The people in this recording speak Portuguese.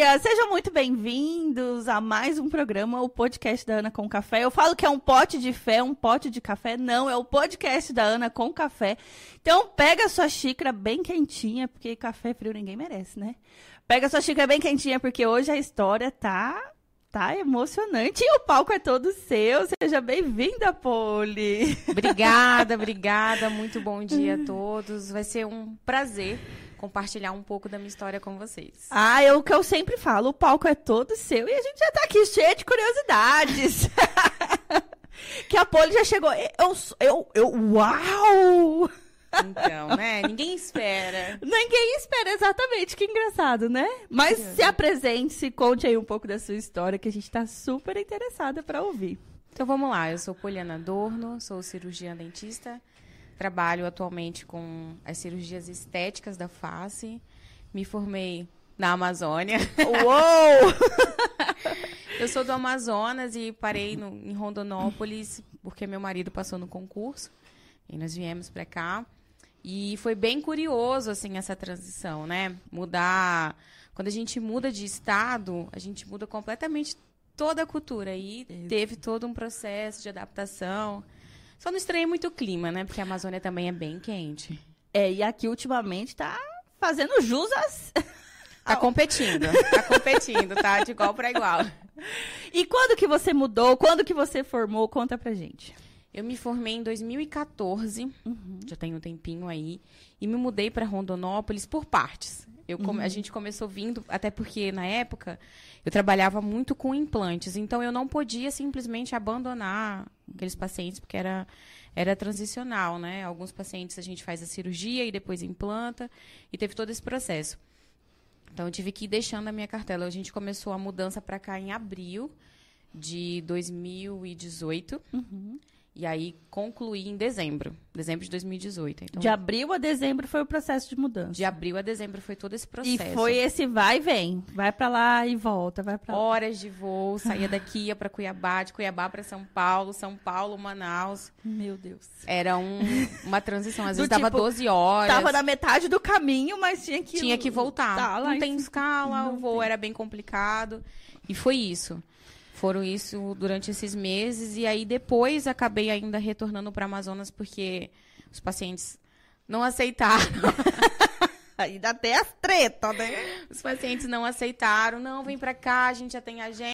dia! Sejam muito bem-vindos a mais um programa, o podcast da Ana com Café. Eu falo que é um pote de fé, um pote de café. Não, é o podcast da Ana com Café. Então, pega sua xícara bem quentinha, porque café frio ninguém merece, né? Pega sua xícara bem quentinha, porque hoje a história tá Tá emocionante e o palco é todo seu. Seja bem-vinda, Poli. Obrigada, obrigada. Muito bom dia a todos. Vai ser um prazer compartilhar um pouco da minha história com vocês. Ah, é o que eu sempre falo, o palco é todo seu e a gente já tá aqui cheio de curiosidades. que a Poli já chegou. Eu, eu, eu, uau! Então, né? Ninguém espera. Ninguém espera, exatamente. Que engraçado, né? Mas se apresente, se conte aí um pouco da sua história, que a gente está super interessada para ouvir. Então vamos lá, eu sou Poliana Dorno, sou cirurgiã dentista, trabalho atualmente com as cirurgias estéticas da face, me formei na Amazônia. Uou! eu sou do Amazonas e parei no, em Rondonópolis porque meu marido passou no concurso e nós viemos para cá. E foi bem curioso, assim, essa transição, né? Mudar. Quando a gente muda de estado, a gente muda completamente toda a cultura. E teve todo um processo de adaptação. Só não estranhei muito o clima, né? Porque a Amazônia também é bem quente. É, e aqui ultimamente tá fazendo jus às... Tá competindo, tá competindo, tá de igual para igual. E quando que você mudou? Quando que você formou? Conta pra gente. Eu me formei em 2014, uhum. já tem um tempinho aí, e me mudei para Rondonópolis por partes. Eu, uhum. A gente começou vindo, até porque na época eu trabalhava muito com implantes, então eu não podia simplesmente abandonar aqueles pacientes, porque era, era transicional, né? Alguns pacientes a gente faz a cirurgia e depois implanta, e teve todo esse processo. Então eu tive que ir deixando a minha cartela. A gente começou a mudança para cá em abril de 2018. Uhum. E aí concluí em dezembro, dezembro de 2018. Então, de abril a dezembro foi o processo de mudança. De abril a dezembro foi todo esse processo. E foi esse vai e vem, vai para lá e volta, vai para Horas de voo, saía daqui ia para Cuiabá, de Cuiabá para São Paulo, São Paulo, Manaus. Meu Deus. Era um, uma transição, às vezes dava tipo, 12 horas. Tava na metade do caminho, mas tinha que tinha que voltar. Tá, Não tem escala, Não o voo tem. era bem complicado. E foi isso. Foram isso durante esses meses e aí depois acabei ainda retornando para Amazonas porque os pacientes não aceitaram. Ainda até as tretas, né? Os pacientes não aceitaram. Não, vem para cá, a gente já tem agenda.